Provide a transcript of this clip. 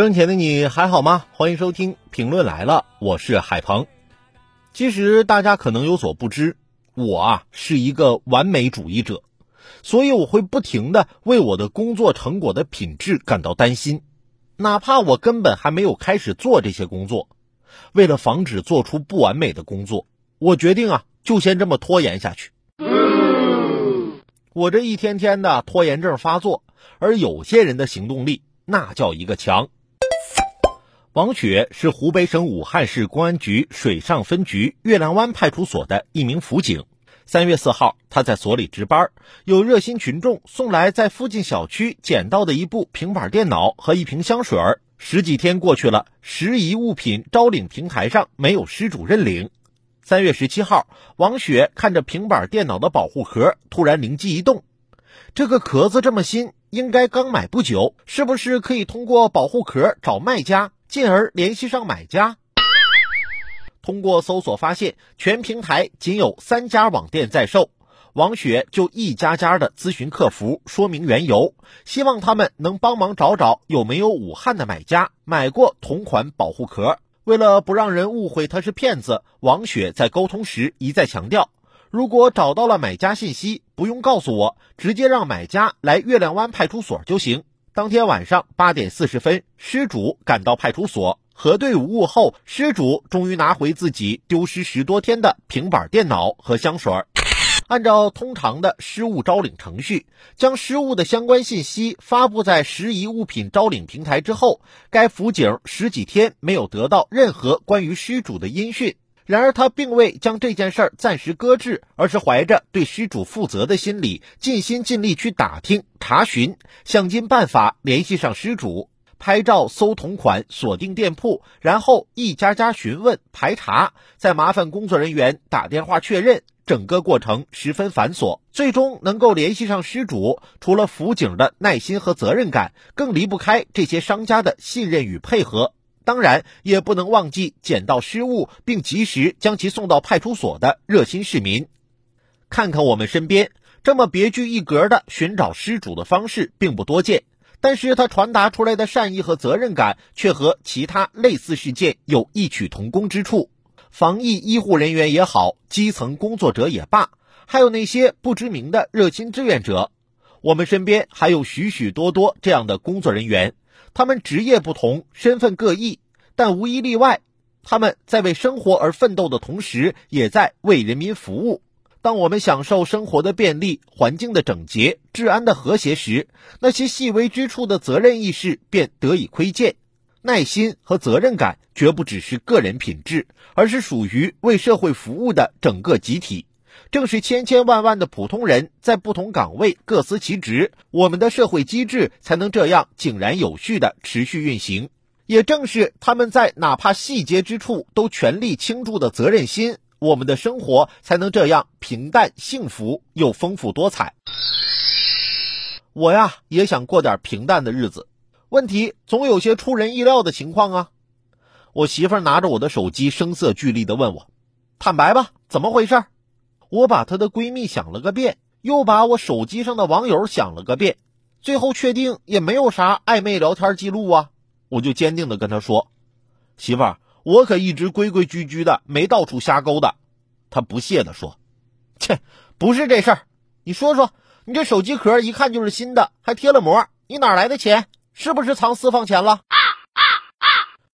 生前的你还好吗？欢迎收听评论来了，我是海鹏。其实大家可能有所不知，我啊是一个完美主义者，所以我会不停的为我的工作成果的品质感到担心，哪怕我根本还没有开始做这些工作。为了防止做出不完美的工作，我决定啊就先这么拖延下去。我这一天天的拖延症发作，而有些人的行动力那叫一个强。王雪是湖北省武汉市公安局水上分局月亮湾派出所的一名辅警。三月四号，他在所里值班，有热心群众送来在附近小区捡到的一部平板电脑和一瓶香水儿。十几天过去了，拾遗物品招领平台上没有失主认领。三月十七号，王雪看着平板电脑的保护壳，突然灵机一动：这个壳子这么新，应该刚买不久，是不是可以通过保护壳找卖家？进而联系上买家，通过搜索发现全平台仅有三家网店在售，王雪就一家家的咨询客服，说明缘由，希望他们能帮忙找找有没有武汉的买家买过同款保护壳。为了不让人误会他是骗子，王雪在沟通时一再强调，如果找到了买家信息，不用告诉我，直接让买家来月亮湾派出所就行。当天晚上八点四十分，失主赶到派出所，核对无误后，失主终于拿回自己丢失十多天的平板电脑和香水。按照通常的失物招领程序，将失物的相关信息发布在拾遗物品招领平台之后，该辅警十几天没有得到任何关于失主的音讯。然而，他并未将这件事儿暂时搁置，而是怀着对失主负责的心理，尽心尽力去打听、查询，想尽办法联系上失主，拍照、搜同款、锁定店铺，然后一家家询问、排查，再麻烦工作人员打电话确认。整个过程十分繁琐，最终能够联系上失主，除了辅警的耐心和责任感，更离不开这些商家的信任与配合。当然，也不能忘记捡到失物并及时将其送到派出所的热心市民。看看我们身边这么别具一格的寻找失主的方式并不多见，但是他传达出来的善意和责任感却和其他类似事件有异曲同工之处。防疫医护人员也好，基层工作者也罢，还有那些不知名的热心志愿者，我们身边还有许许多多这样的工作人员。他们职业不同，身份各异，但无一例外，他们在为生活而奋斗的同时，也在为人民服务。当我们享受生活的便利、环境的整洁、治安的和谐时，那些细微之处的责任意识便得以窥见。耐心和责任感绝不只是个人品质，而是属于为社会服务的整个集体。正是千千万万的普通人在不同岗位各司其职，我们的社会机制才能这样井然有序的持续运行。也正是他们在哪怕细节之处都全力倾注的责任心，我们的生活才能这样平淡幸福又丰富多彩。我呀，也想过点平淡的日子，问题总有些出人意料的情况啊！我媳妇拿着我的手机，声色俱厉的问我：“坦白吧，怎么回事？”我把她的闺蜜想了个遍，又把我手机上的网友想了个遍，最后确定也没有啥暧昧聊天记录啊，我就坚定的跟她说：“媳妇儿，我可一直规规矩矩的，没到处瞎勾搭。”她不屑的说：“切，不是这事儿，你说说，你这手机壳一看就是新的，还贴了膜，你哪来的钱？是不是藏私房钱了？”